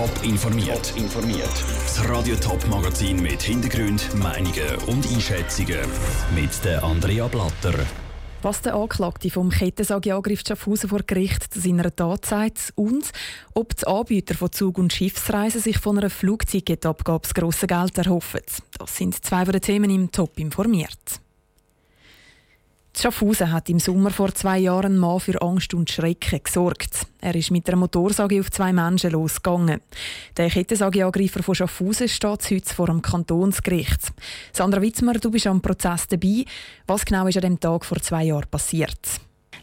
Top informiert. informiert. Das Radio Top Magazin mit Hintergrund, Meinungen und Einschätzungen mit der Andrea Blatter. Was der Anklagte vom Kettensageangriff Schaffhausen vor Gericht zu seiner Tat sagt und ob die Anbieter von Zug- und Schiffsreisen sich von einer Flugticketabgabe das grosse Geld erhoffen. Das sind zwei von den Themen im Top informiert. Schaffhausen hat im Sommer vor zwei Jahren Mann für Angst und Schrecken gesorgt. Er ist mit einer Motorsage auf zwei Menschen losgegangen. Der Kettensageangreifer von Schaffhausen steht heute vor dem Kantonsgericht. Sandra Witzmer, du bist am Prozess dabei. Was genau ist an dem Tag vor zwei Jahren passiert?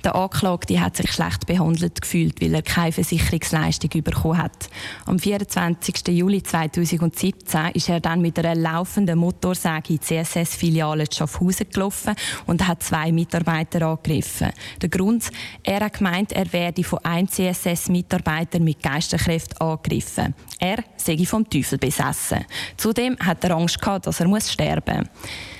Der Anklagte hat sich schlecht behandelt gefühlt, weil er keine Versicherungsleistung bekommen hat. Am 24. Juli 2017 ist er dann mit einer laufenden Motorsäge in die CSS-Filiale Schaffhausen gelaufen und hat zwei Mitarbeiter angegriffen. Der Grund? Er hat gemeint, er werde von einem CSS-Mitarbeiter mit Geisterkräften angegriffen. Er sei vom Teufel besessen. Zudem hat er Angst gehabt, dass er sterben muss.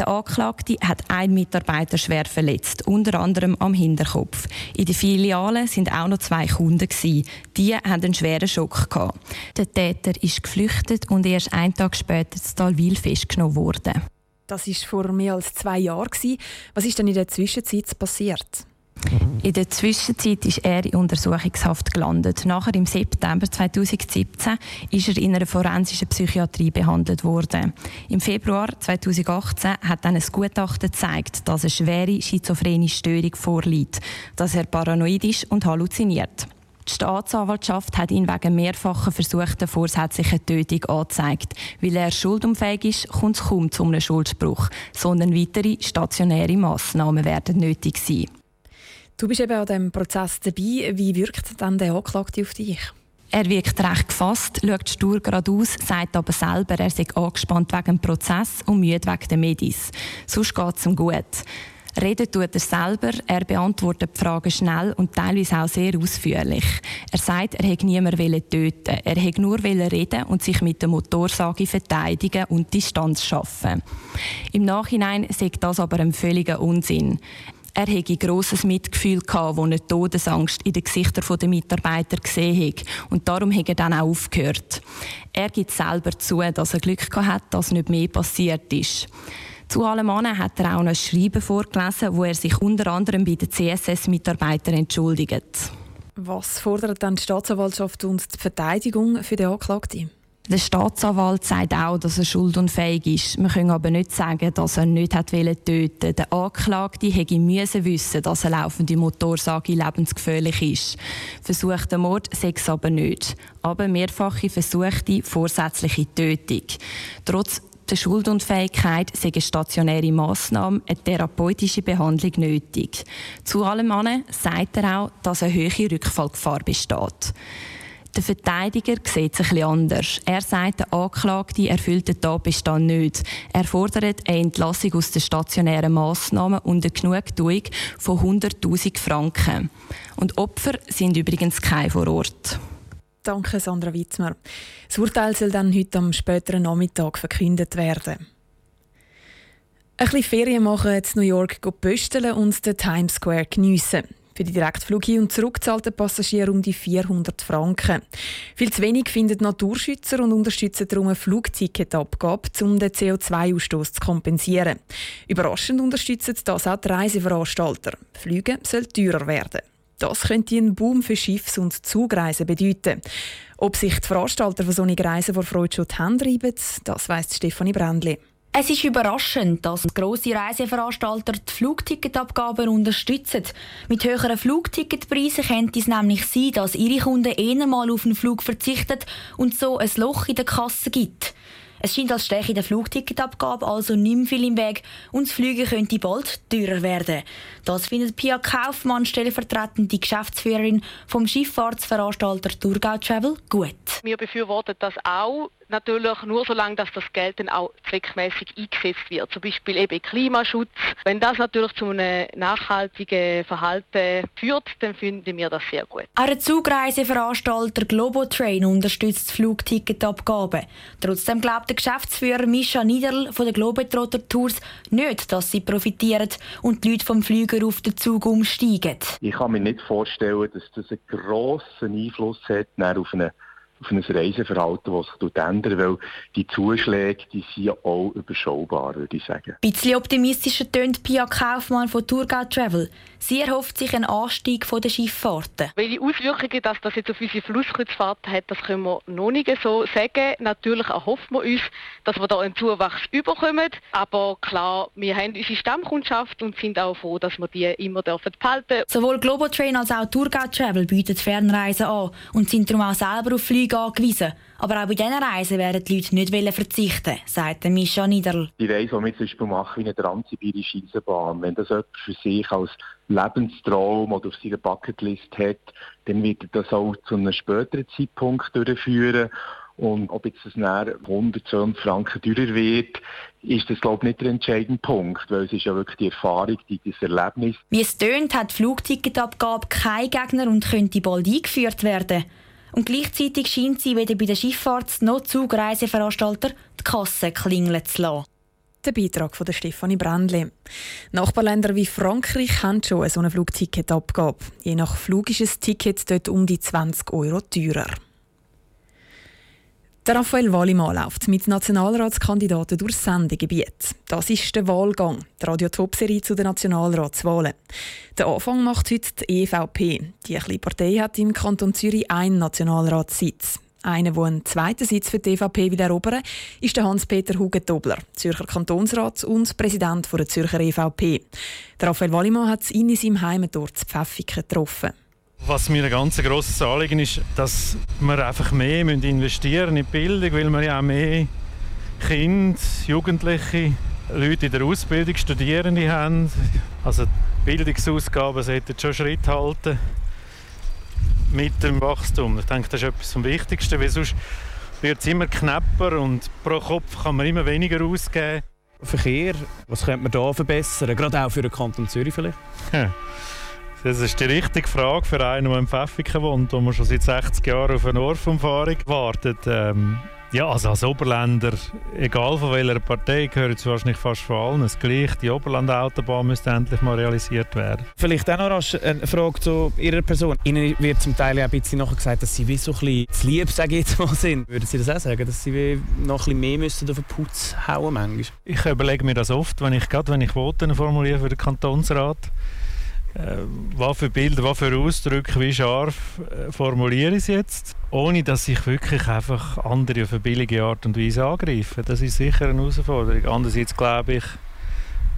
Der Anklagte hat einen Mitarbeiter schwer verletzt, unter anderem am Hinterkopf. In der Filiale sind auch noch zwei Kunden Die haben einen schweren Schock gehabt. Der Täter ist geflüchtet und erst einen Tag später in Talwil festgenommen worden. Das ist vor mehr als zwei Jahren Was ist denn in der Zwischenzeit passiert? In der Zwischenzeit ist er in Untersuchungshaft gelandet. Nachher im September 2017 ist er in einer forensischen Psychiatrie behandelt worden. Im Februar 2018 hat dann ein Gutachten gezeigt, dass eine schwere schizophrene Störung vorliegt, dass er paranoid ist und halluziniert. Die Staatsanwaltschaft hat ihn wegen mehrfacher versuchter vorsätzlicher Tötung angezeigt. Weil er schuldunfähig ist, kommt es kaum zu einem Schuldspruch, sondern weitere stationäre Massnahmen werden nötig sein. Du bist eben an diesem Prozess dabei. Wie wirkt dann der Anklagte auf dich? Er wirkt recht gefasst, schaut stur geradeaus, sagt aber selber, er sei angespannt wegen dem Prozess und müde wegen der Medis. Sonst geht es ihm gut. Reden tut er selber, er beantwortet die Fragen schnell und teilweise auch sehr ausführlich. Er sagt, er hätte niemanden töten Er hätte nur reden und sich mit der Motorsage verteidigen und Distanz schaffen. Im Nachhinein sagt das aber ein völliger Unsinn. Er hätte grosses Mitgefühl gehabt, wo er Todesangst in den Gesichtern der Mitarbeiter gesehen hat. Und darum hat er dann auch aufgehört. Er gibt selber zu, dass er Glück gehabt dass nicht mehr passiert ist. Zu allem anderen hat er auch noch ein Schreiben vorgelesen, wo er sich unter anderem bei den CSS-Mitarbeitern entschuldigt. Was fordert dann die Staatsanwaltschaft und die Verteidigung für den Anklagten? Der Staatsanwalt sagt auch, dass er schuldunfähig ist. Wir können aber nicht sagen, dass er nicht hat töten Der Anklagte hätte müssen wissen, dass eine laufende Motorsage lebensgefährlich ist. Versuchter Mord sei es aber nicht. Aber mehrfache versuchte vorsätzliche Tötung. Trotz der Schuldunfähigkeit sei stationäre Massnahme, eine therapeutische Behandlung nötig. Zu allem anderen sagt er auch, dass eine hohe Rückfallgefahr besteht. Der Verteidiger sieht es ein anders. Er sagt, der Anklagte erfüllt den Tatbestand nicht. Er fordert eine Entlassung aus den stationären Massnahmen und eine Genugtuung von 100.000 Franken. Und Opfer sind übrigens keine vor Ort. Danke, Sandra Witzmer. Das Urteil soll dann heute am späteren Nachmittag verkündet werden. Ein bisschen Ferien machen, in New York pösteln und den Times Square geniessen. Für die Direktflug hin und zurück zahlt der Passagier um die 400 Franken. Viel zu wenig finden Naturschützer und unterstützen darum eine Flugticketabgabe, um den CO2-Ausstoß zu kompensieren. Überraschend unterstützen das auch die Reiseveranstalter. Flüge soll teurer werden. Das könnte einen Boom für Schiffs- und Zugreisen bedeuten. Ob sich die Veranstalter von solchen Reisen vor Freude schon die Hände reiben, das weiss Stefanie Brändli. Es ist überraschend, dass grosse Reiseveranstalter die Flugticketabgaben unterstützen. Mit höheren Flugticketpreisen könnte es nämlich sein, dass ihre Kunden eher mal auf einen Flug verzichten und so ein Loch in der Kasse gibt. Es scheint als steche der Flugticketabgabe also nicht mehr viel im Weg und das Fliegen könnte bald teurer werden. Das findet Pia Kaufmann, stellvertretende Geschäftsführerin vom Schifffahrtsveranstalter Thurgau Travel, gut. Wir befürworten das auch natürlich nur solange, dass das Geld dann auch zweckmäßig eingesetzt wird. Zum Beispiel eben Klimaschutz. Wenn das natürlich zu einem nachhaltigen Verhalten führt, dann finden wir das sehr gut. Auch der Zugreiseveranstalter Globotrain unterstützt die Flugticketabgabe. Trotzdem glaubt der Geschäftsführer Mischa Niederl von der Globetrotter Tours nicht, dass sie profitieren und die Leute vom Flüger auf den Zug umsteigen. Ich kann mir nicht vorstellen, dass das einen grossen Einfluss hat auf eine auf ein Reiseverhalten, das sich ändert, weil die Zuschläge, die sind ja auch überschaubar, würde ich sagen. Ein bisschen optimistischer tönt Pia Kaufmann von Tourgau Travel. Sie erhofft sich einen Anstieg der Schifffahrten. Welche Auswirkungen dass das jetzt auf unsere Flusskreuzfahrten hat, das können wir noch nicht so sagen. Natürlich erhoffen wir uns, dass wir da einen Zuwachs überkommen. Aber klar, wir haben unsere Stammkundschaft und sind auch froh, dass wir die immer behalten dürfen. Sowohl Globotrain als auch Tourgau Travel bieten Fernreisen an und sind darum auch selber auf Flüge angewiesen. Aber auch bei diesen Reisen werden die Leute nicht verzichten sagt Mischa Niederl. Die Reise, die wir zum Beispiel machen, wie eine transsibirische Eisenbahn, wenn das jemand für sich als Lebenstraum oder auf seiner Bucketlist hat, dann wird er das auch zu einem späteren Zeitpunkt durchführen. Und ob jetzt das näher 100, 200 Franken teurer wird, ist das, glaube ich, nicht der entscheidende Punkt, weil es ist ja wirklich die Erfahrung, die, das Erlebnis. Wie es tönt, hat die Flugticketabgabe kein Gegner und könnte bald eingeführt werden. Und gleichzeitig scheint sie weder bei den Schifffahrts- noch Zugreiseveranstalter die Kasse klingeln zu lassen. Der Beitrag von Stefanie Brändli. Nachbarländer wie Frankreich haben schon eine Flugticketabgabe. Je nach Flug ist ein Ticket dort um die 20 Euro teurer. Der Raphael Wallimann läuft mit Nationalratskandidaten durchs Sendegebiet. Das ist der Wahlgang, die Radio-Top-Serie zu den Nationalratswahlen. Der Anfang macht heute die EVP. Die kleine Partei hat im Kanton Zürich einen Nationalratssitz. Einer, der einen zweiten Sitz für die EVP will erobern ist der Hans-Peter Hugentobler, Zürcher Kantonsrat und Präsident der Zürcher EVP. Der Raphael Wallimann hat ihn in seinem Heimatort Pfäffiken getroffen. Was mir ein ganz grosses Anliegen ist, dass wir einfach mehr investieren in die Bildung, weil wir ja auch mehr Kinder, Jugendliche, Leute in der Ausbildung, Studierende haben. Also die Bildungsausgaben sollten schon Schritt halten mit dem Wachstum. Ich denke, das ist etwas vom Wichtigsten, weil sonst wird es immer knapper und pro Kopf kann man immer weniger ausgeben. Verkehr, was könnte man da verbessern? Gerade auch für den Kanton Zürich vielleicht? Das ist die richtige Frage für einen, der in Pfäffiken wohnt, wo man schon seit 60 Jahren auf eine Orfumfahrung wartet. Ähm, ja, also als Oberländer, egal von welcher Partei, gehört es wahrscheinlich fast von allen das Gleiche. Die Oberlandautobahn müsste endlich mal realisiert werden. Vielleicht auch noch eine Frage zu Ihrer Person. Ihnen wird zum Teil auch ein bisschen nachher gesagt, dass Sie wie so ein bisschen zu lieb, sage ich jetzt mal, sind. Würden Sie das auch sagen, dass Sie wie noch ein bisschen mehr müssen auf den Putz hauen manchmal? Ich überlege mir das oft, wenn ich, gerade wenn ich Voten formuliere für den Kantonsrat äh, was für Bilder, was für Ausdrücke, wie scharf äh, formuliere ich es jetzt, ohne dass ich wirklich einfach andere auf eine billige Art und Weise angreife. Das ist sicher eine Herausforderung. Andererseits glaube ich,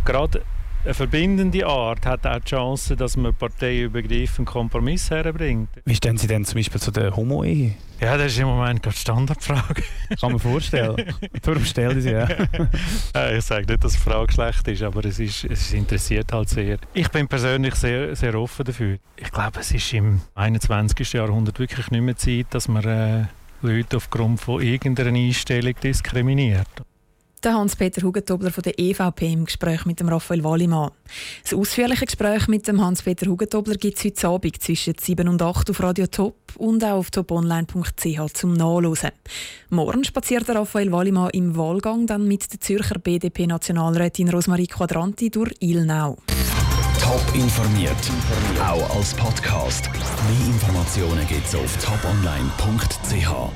gerade eine verbindende Art hat auch die Chance, dass man parteiübergreifend Kompromiss herbringt. Wie stehen Sie denn zum Beispiel zu der Homo-Ehe? Ja, das ist im Moment gerade Standardfrage. Kann man vorstellen. Darum stelle ich sie ja. ich sage nicht, dass die Frage schlecht ist, aber es, ist, es interessiert halt sehr. Ich bin persönlich sehr, sehr offen dafür. Ich glaube, es ist im 21. Jahrhundert wirklich nicht mehr Zeit, dass man äh, Leute aufgrund von irgendeiner Einstellung diskriminiert. Der Hans-Peter Hugentobler von der EVP im Gespräch mit dem Raphael Wallimann. Das ausführliche Gespräch mit dem Hans-Peter Hugentobler gibt es heute Abend zwischen 7 und 8 auf Radio Top und auch auf toponline.ch zum Nachlesen. Morgen spaziert der Raphael Wallimann im Wahlgang dann mit der Zürcher BDP-Nationalrätin Rosmarie Quadranti durch Ilnau. Top informiert, auch als Podcast. Mehr Informationen gibt es auf toponline.ch.